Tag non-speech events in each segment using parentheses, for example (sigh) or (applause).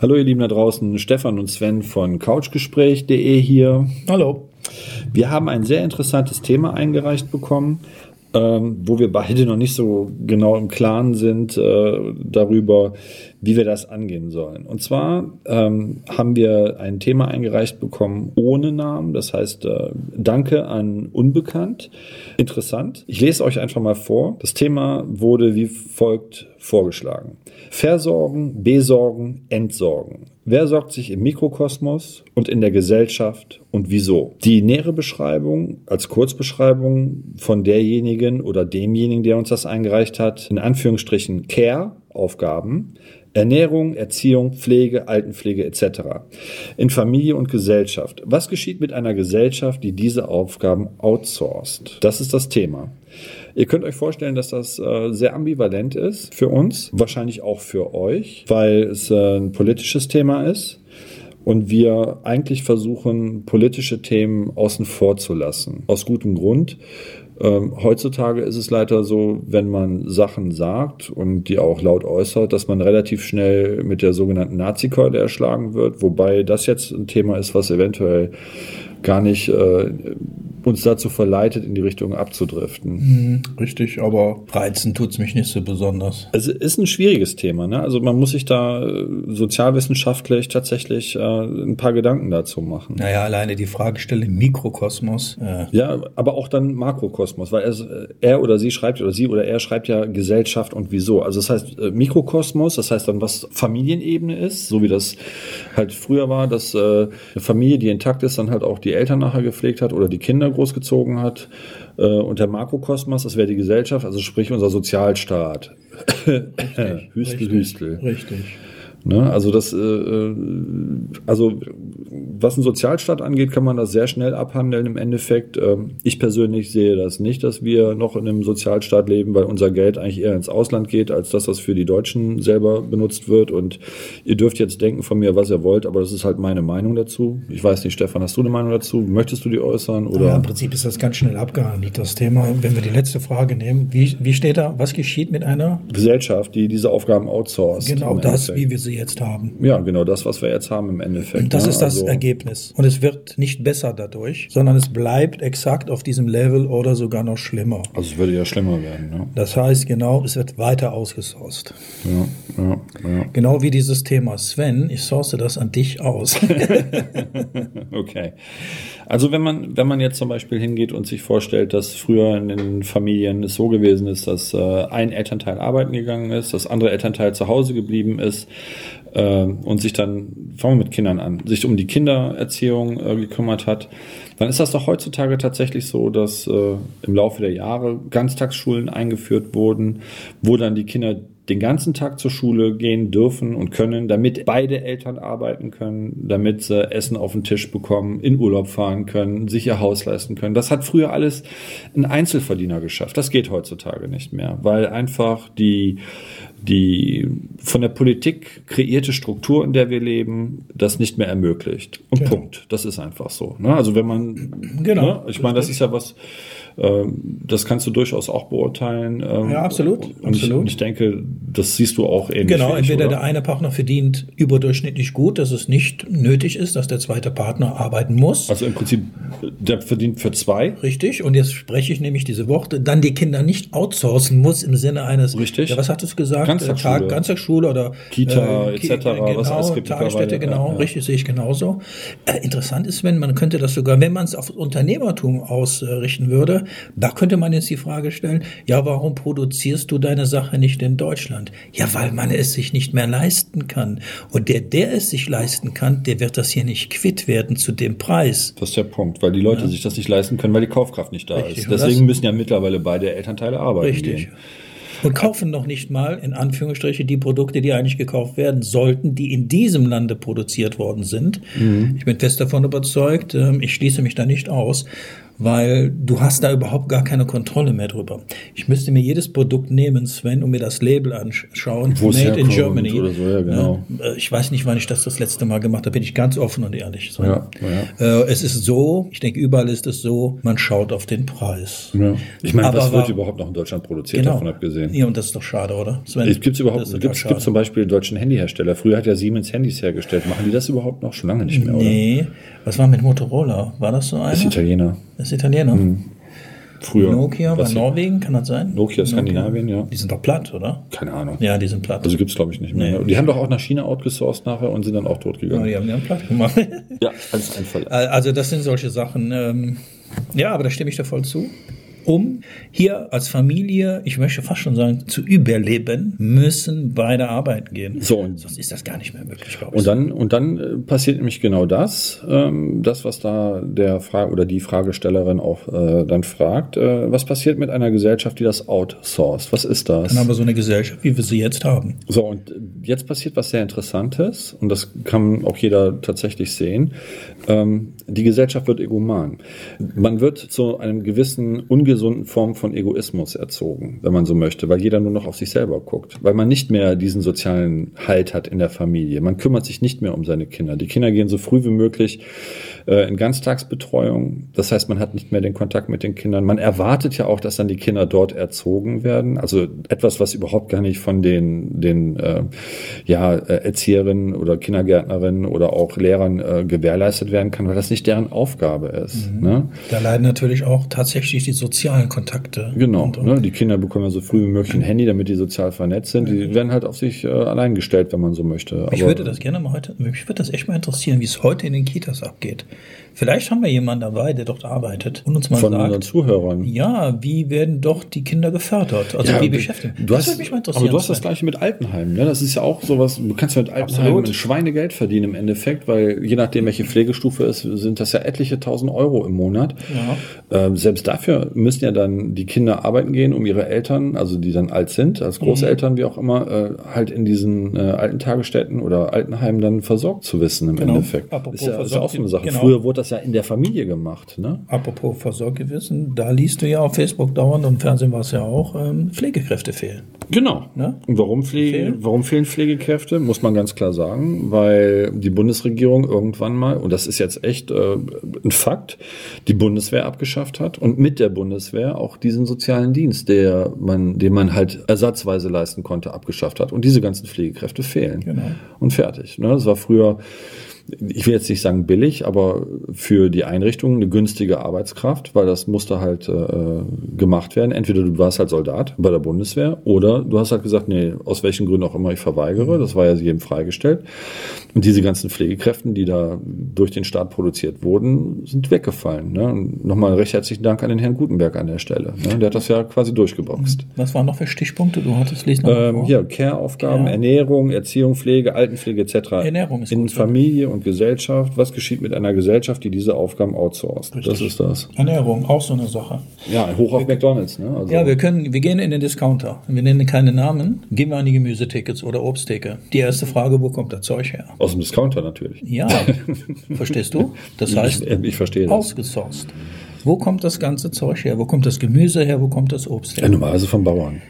Hallo ihr Lieben da draußen, Stefan und Sven von couchgespräch.de hier. Hallo. Wir haben ein sehr interessantes Thema eingereicht bekommen, ähm, wo wir beide noch nicht so genau im Klaren sind äh, darüber, wie wir das angehen sollen. Und zwar ähm, haben wir ein Thema eingereicht bekommen ohne Namen, das heißt äh, Danke an Unbekannt. Interessant. Ich lese euch einfach mal vor. Das Thema wurde wie folgt vorgeschlagen. Versorgen, besorgen, entsorgen. Wer sorgt sich im Mikrokosmos und in der Gesellschaft und wieso? Die nähere Beschreibung als Kurzbeschreibung von derjenigen oder demjenigen, der uns das eingereicht hat, in Anführungsstrichen Care-Aufgaben, Ernährung, Erziehung, Pflege, Altenpflege etc. In Familie und Gesellschaft. Was geschieht mit einer Gesellschaft, die diese Aufgaben outsourced? Das ist das Thema. Ihr könnt euch vorstellen, dass das äh, sehr ambivalent ist für uns, wahrscheinlich auch für euch, weil es äh, ein politisches Thema ist und wir eigentlich versuchen, politische Themen außen vor zu lassen. Aus gutem Grund. Ähm, heutzutage ist es leider so, wenn man Sachen sagt und die auch laut äußert, dass man relativ schnell mit der sogenannten Nazi-Keule erschlagen wird, wobei das jetzt ein Thema ist, was eventuell gar nicht äh, uns dazu verleitet, in die Richtung abzudriften. Mhm, richtig, aber reizen tut's mich nicht so besonders. Es ist ein schwieriges Thema. Ne? Also man muss sich da äh, sozialwissenschaftlich tatsächlich äh, ein paar Gedanken dazu machen. Naja, alleine die Fragestellung Mikrokosmos. Äh. Ja, aber auch dann Makrokosmos, weil er, er oder sie schreibt oder sie oder er schreibt ja Gesellschaft und wieso. Also das heißt äh, Mikrokosmos, das heißt dann, was Familienebene ist, so wie das halt früher war, dass äh, eine Familie, die intakt ist, dann halt auch die Eltern nachher gepflegt hat oder die Kinder großgezogen hat. Äh, und der Makrokosmos, das wäre die Gesellschaft, also sprich unser Sozialstaat. Richtig, (laughs) Hüstel, richtig, Hüstel. Richtig. Ne? Also das, äh, also was ein Sozialstaat angeht, kann man das sehr schnell abhandeln im Endeffekt. Ähm, ich persönlich sehe das nicht, dass wir noch in einem Sozialstaat leben, weil unser Geld eigentlich eher ins Ausland geht, als dass das für die Deutschen selber benutzt wird. Und ihr dürft jetzt denken von mir, was ihr wollt, aber das ist halt meine Meinung dazu. Ich weiß nicht, Stefan, hast du eine Meinung dazu? Möchtest du die äußern? Oder? Ja, im Prinzip ist das ganz schnell abgehandelt, das Thema. Wenn wir die letzte Frage nehmen, wie, wie steht da, was geschieht mit einer Gesellschaft, die diese Aufgaben outsourced? Genau das, Endeffekt. wie wir sie jetzt haben. Ja, genau das, was wir jetzt haben im Endeffekt. Und das ne? ist das Also- Ergebnis. Und es wird nicht besser dadurch, sondern es bleibt exakt auf diesem Level oder sogar noch schlimmer. Also es würde ja schlimmer werden. Ne? Das heißt genau, es wird weiter ausgesourced. Ja, ja, ja. Genau wie dieses Thema Sven, ich source das an dich aus. (laughs) Okay. Also wenn man, wenn man jetzt zum Beispiel hingeht und sich vorstellt, dass früher in den Familien es so gewesen ist, dass äh, ein Elternteil arbeiten gegangen ist, das andere Elternteil zu Hause geblieben ist äh, und sich dann, fangen wir mit Kindern an, sich um die Kindererziehung äh, gekümmert hat, dann ist das doch heutzutage tatsächlich so, dass äh, im Laufe der Jahre Ganztagsschulen eingeführt wurden, wo dann die Kinder den ganzen Tag zur Schule gehen dürfen und können, damit beide Eltern arbeiten können, damit sie Essen auf den Tisch bekommen, in Urlaub fahren können, sich ihr Haus leisten können. Das hat früher alles ein Einzelverdiener geschafft. Das geht heutzutage nicht mehr, weil einfach die, die von der Politik kreierte Struktur, in der wir leben, das nicht mehr ermöglicht. Und Genau. Punkt. Das ist einfach so. Ne? Also wenn man, Genau. ne? ich meine, das ist ja was, das kannst du durchaus auch beurteilen. ähm, Ja, absolut, Und ich, absolut. ich denke, das siehst du auch ähnlich. Genau, entweder oder? der eine Partner verdient überdurchschnittlich gut, dass es nicht nötig ist, dass der zweite Partner arbeiten muss. Also im Prinzip, der verdient für zwei. Richtig, und jetzt spreche ich nämlich diese Worte, dann die Kinder nicht outsourcen muss im Sinne eines, Richtig. ja, was hattest du gesagt? Ganztagsschule. Tag, Ganztagsschule oder Kita, Ki- etc., was genau, alles gibt Tagesstätte, genau, ja. richtig, sehe ich genauso. Äh, interessant ist, wenn man könnte das sogar, wenn man es auf Unternehmertum ausrichten würde, da könnte man jetzt die Frage stellen, ja, warum produzierst du deine Sache nicht in Deutschland? Ja, weil man es sich nicht mehr leisten kann. Und der, der es sich leisten kann, der wird das hier nicht quitt werden zu dem Preis. Das ist der Punkt, weil die Leute sich das nicht leisten können, weil die Kaufkraft nicht da Richtig, ist. Deswegen müssen ja mittlerweile beide Elternteile arbeiten. Richtig. Gehen. Und kaufen noch nicht mal, in Anführungsstriche, die Produkte, die eigentlich gekauft werden sollten, die in diesem Lande produziert worden sind. Mhm. Ich bin fest davon überzeugt, ähm, ich schließe mich da nicht aus. Weil du hast da überhaupt gar keine Kontrolle mehr drüber. Ich müsste mir jedes Produkt nehmen, Sven, und mir das Label anschauen. Wo es Made in Germany. so, ja, genau. Ja, ich weiß nicht, wann ich das das letzte Mal gemacht habe, bin ich ganz offen und ehrlich. Sven. Ja, Äh, es ist so, ich denke, überall ist es so, man schaut auf den Preis. Ja. Ich meine, Aber was wird war- überhaupt noch in Deutschland produziert, Genau. davon abgesehen? Ja, und das ist doch schade, oder? Sven? Es gibt überhaupt, gibt's, schade. gibt's zum Beispiel deutschen Handyhersteller. Früher hat ja Siemens Handys hergestellt. Machen die das überhaupt noch? Schon lange nicht mehr, oder? Nee, was war mit Motorola? War das so einer? Das ist Italiener. Das ist Italiener. Früher. Nokia war Norwegen, kann das sein? Nokia Skandinavien, ja. Die sind doch platt, oder? Keine Ahnung. Ja, die sind platt. Also gibt's glaube ich nicht mehr. Nee. Die haben doch auch nach China outgesourced nachher und sind dann auch tot Ja, gegangen. die haben die haben platt gemacht. Ja, als Einfall. (laughs) Also das sind solche Sachen. Ähm, ja, aber da stimme ich dir voll zu. Um hier als Familie, ich möchte fast schon sagen, zu überleben, müssen beide arbeiten gehen. So, und- Sonst ist das gar nicht mehr möglich, glaube ich. Und dann, und dann äh, passiert nämlich genau das, ähm, das, was da der Frage oder die Fragestellerin auch äh, dann fragt. Äh, was passiert mit einer Gesellschaft, die das outsourced? Was ist das? Dann haben wir so eine Gesellschaft, wie wir sie jetzt haben. So, und jetzt passiert was sehr Interessantes, und das kann auch jeder tatsächlich sehen. Ähm, die Gesellschaft wird egoman. Man wird zu einem gewissen ungesunden Form von Egoismus erzogen, wenn man so möchte, weil jeder nur noch auf sich selber guckt, weil man nicht mehr diesen sozialen Halt hat in der Familie. Man kümmert sich nicht mehr um seine Kinder. Die Kinder gehen so früh wie möglich äh, in Ganztagsbetreuung. Das heißt, man hat nicht mehr den Kontakt mit den Kindern. Man erwartet ja auch, dass dann die Kinder dort erzogen werden. Also etwas, was überhaupt gar nicht von den, den äh, ja, äh, Erzieherinnen oder Kindergärtnerinnen oder auch Lehrern äh, gewährleistet werden kann, weil das nicht deren Aufgabe ist. Ne? Da leiden natürlich auch tatsächlich die sozialen Kontakte. Genau. Und, und Ne? Die Kinder bekommen ja so früh wie möglich ein Handy, damit die sozial vernetzt sind. Die werden halt auf sich äh, allein gestellt, wenn man so möchte. Ich Aber- würde das gerne mal heute, mich würde das echt mal interessieren, wie es heute in den Kitas abgeht. Vielleicht haben wir jemanden dabei, der dort arbeitet und uns mal von unseren sagt, Zuhörern. ja, wie werden doch die Kinder gefördert? Also Ja, wie beschäftigen? Du das hast, mich mal interessieren. aber du hast das gleiche mit Altenheimen. Ne? Das ist ja auch sowas, du kannst ja mit Altenheimen Absolut. ein Schweinegeld verdienen im Endeffekt, weil je nachdem, welche Pflegestufe es ist, sind das ja etliche tausend Euro im Monat. Ähm, selbst dafür müssen ja dann die Kinder arbeiten gehen, um ihre Eltern, also die dann alt sind, als Großeltern, wie auch immer, äh, halt in diesen äh, alten Tagesstätten oder Altenheimen dann versorgt zu wissen im Genau. Endeffekt. Apropos ist ja, ist ja auch so eine Sache. genau. Früher wurde das ja in der Familie gemacht. Ne? Apropos Versorgewissen, da liest du ja auf Facebook dauernd und im Fernsehen war es ja auch, ähm, Pflegekräfte fehlen. Genau. Ne? Und warum, Pflege, Fehlen? warum fehlen Pflegekräfte? Muss man ganz klar sagen, weil die Bundesregierung irgendwann mal, und das ist jetzt echt äh, ein Fakt, die Bundeswehr abgeschafft hat und mit der Bundeswehr auch diesen sozialen Dienst, der man, den man halt ersatzweise leisten konnte, abgeschafft hat. Und diese ganzen Pflegekräfte fehlen. Genau. Und fertig. Ne? Das war früher ich will jetzt nicht sagen billig, aber für die Einrichtung eine günstige Arbeitskraft, weil das musste halt äh, gemacht werden. Entweder du warst halt Soldat bei der Bundeswehr oder du hast halt gesagt, nee, aus welchen Gründen auch immer ich verweigere. Das war ja jedem freigestellt. Und diese ganzen Pflegekräften, die da durch den Staat produziert wurden, sind weggefallen. Ne? Und nochmal recht herzlichen Dank an den Herrn Gutenberg an der Stelle. Ne? Der hat das ja quasi durchgeboxt. Was waren noch für Stichpunkte? Du hattest lesen Ähm, hier, Care-Aufgaben, Care. Ernährung, Erziehung, Pflege, Altenpflege etc. Ernährung ist In gut, Familie und Gesellschaft. Was geschieht mit einer Gesellschaft, die diese Aufgaben outsourced? Das ist das. Ernährung, auch so eine Sache. Ja, hoch auf McDonalds. Ne? Also, Ja, wir können, wir gehen in den Discounter. Wir nennen keine Namen. Gehen wir an die Gemüsetickets oder Obsttheke. Die erste Frage, wo kommt das Zeug her? aus dem Discounter natürlich. Ja, (laughs) verstehst du? Das heißt, ich, (laughs) ich verstehe ausgesourced. Wo kommt das ganze Zeug her? Wo kommt das Gemüse her? Wo kommt das Obst Ja, her? normalerweise vom Bauern.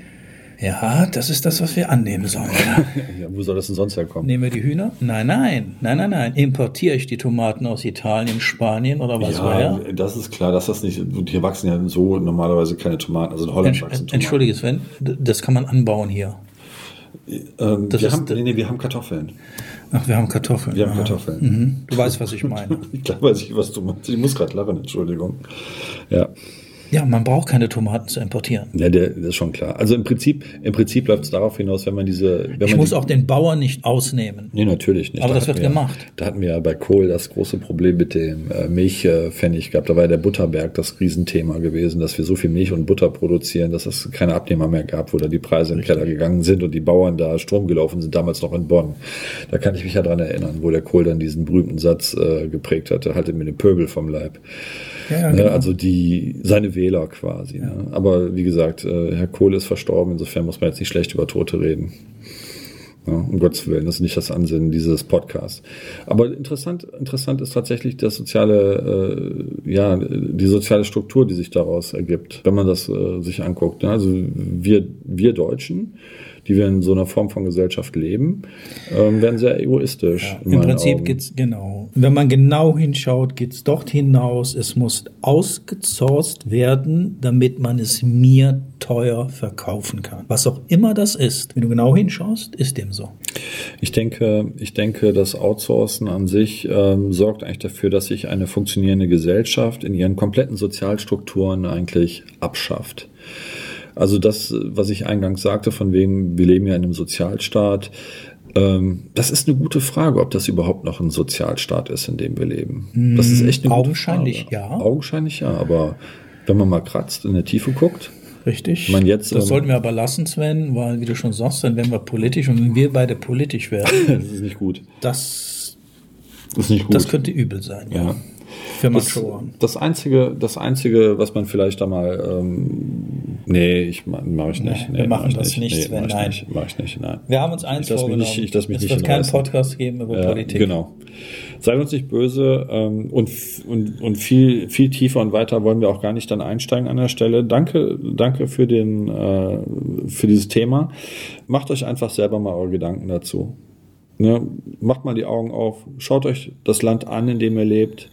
Ja, das ist das, was wir annehmen sollen. (laughs) Ja, wo soll das denn sonst herkommen? Nehmen wir die Hühner? Nein, nein, nein, nein, nein. Importiere ich die Tomaten aus Italien, Spanien oder was war Ja, ja? das ist klar, dass das nicht. Und hier wachsen ja so normalerweise keine Tomaten. Also in Holland Entsch wachsen Tomaten. Entschuldige Sven, das kann man anbauen hier. Ähm, das wir, ist haben, nee, nee, wir haben Kartoffeln. Ach, wir haben Kartoffeln. Wir haben. Kartoffeln. Mhm. Du weißt, was ich meine. (laughs) Ich glaube, weiß ich, was du meinst. Ich muss gerade lachen, Entschuldigung. Ja. Ja, man braucht keine Tomaten zu importieren. Ja, der, das ist schon klar. Also im Prinzip, im Prinzip läuft es darauf hinaus, wenn man diese. Wenn Ich man muss die, auch den Bauern nicht ausnehmen. Nee, natürlich nicht. Aber Da das wird wir, gemacht. Da hatten wir ja bei Kohl das große Problem mit dem äh, Milchpfennig gehabt. Da war ja der Butterberg das Riesenthema gewesen, dass wir so viel Milch und Butter produzieren, dass es keine Abnehmer mehr gab, wo da die Preise im Keller gegangen sind und die Bauern da Strom gelaufen sind, damals noch in Bonn. Da kann ich mich ja dran erinnern, wo der Kohl dann diesen berühmten Satz äh, geprägt hatte, haltet mir den Pöbel vom Leib. Ja, ja, Ne, genau. Also die seine Wähler quasi. Ne? Aber wie gesagt, äh, Herr Kohl ist verstorben, insofern muss man jetzt nicht schlecht über Tote reden. Ja, um Gottes Willen, das ist nicht das Ansinnen dieses Podcasts. Aber interessant, interessant ist tatsächlich das soziale, äh, ja, die soziale Struktur, die sich daraus ergibt, wenn man das äh, sich anguckt. Ne? Also wir, wir Deutschen, die wir in so einer Form von Gesellschaft leben, ähm, werden sehr egoistisch. Ja, Im Prinzip geht es genau. Wenn man genau hinschaut, geht es dort hinaus. Es muss ausgezorst werden, damit man es mir teuer verkaufen kann. Was auch immer das ist, wenn du genau hinschaust, ist dem so. Ich denke, ich denke, das Outsourcen an sich ähm, sorgt eigentlich dafür, dass sich eine funktionierende Gesellschaft in ihren kompletten Sozialstrukturen eigentlich abschafft. Also das, was ich eingangs sagte, von wegen, wir leben ja in einem Sozialstaat, ähm, das ist eine gute Frage, ob das überhaupt noch ein Sozialstaat ist, in dem wir leben. Das ist echt eine Augenscheinlich gute ja. Augenscheinlich ja, aber wenn man mal kratzt, in der Tiefe guckt. Richtig. Man jetzt, das ähm, sollten wir aber lassen, Sven, weil, wie du schon sagst, dann werden wir politisch und wenn wir beide politisch (laughs) werden, das ist nicht gut. das, Das ist nicht gut. das könnte übel sein. ja. Für Das, das einzige, das einzige, was man vielleicht da mal, ähm, nee, ich ma- mach ich nicht. Nee, wir machen das nicht, Nee, Sven, nein. nicht, mach ich nicht, nein. Wir haben uns eins Ich lass mich vorgenommen. nicht- ich lass mich es nicht wird keinen. Podcast geben über Ja, Politik. Genau. Seid uns nicht böse ähm, und, und, und viel, viel tiefer und weiter wollen wir auch gar nicht dann einsteigen an der Stelle. Danke, danke für, den, äh, für dieses Thema. Macht euch einfach selber mal eure Gedanken dazu. Ne? Macht mal die Augen auf, schaut euch das Land an, in dem ihr lebt.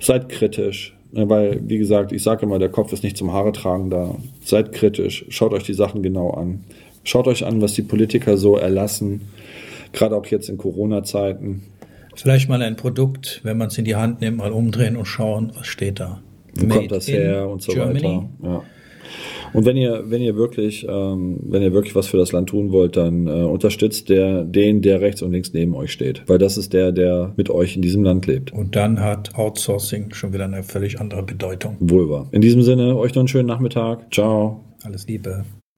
Seid kritisch. Weil, wie gesagt, ich sage immer, der Kopf ist nicht zum Haare tragen da. Seid kritisch, schaut euch die Sachen genau an. Schaut euch an, was die Politiker so erlassen, gerade auch jetzt in Corona-Zeiten. Vielleicht mal ein Produkt, wenn man es in die Hand nimmt, mal umdrehen und schauen, was steht da. Wo Made kommt das her und so Germany. weiter. Ja. Und wenn ihr, wenn ihr wirklich, ähm, wenn ihr wirklich was für das Land tun wollt, dann äh, unterstützt der, den, der rechts und links neben euch steht. Weil das ist der, der mit euch in diesem Land lebt. Und dann hat Outsourcing schon wieder eine völlig andere Bedeutung. Wohl wahr. In diesem Sinne, euch noch einen schönen Nachmittag. Ciao. Alles Liebe.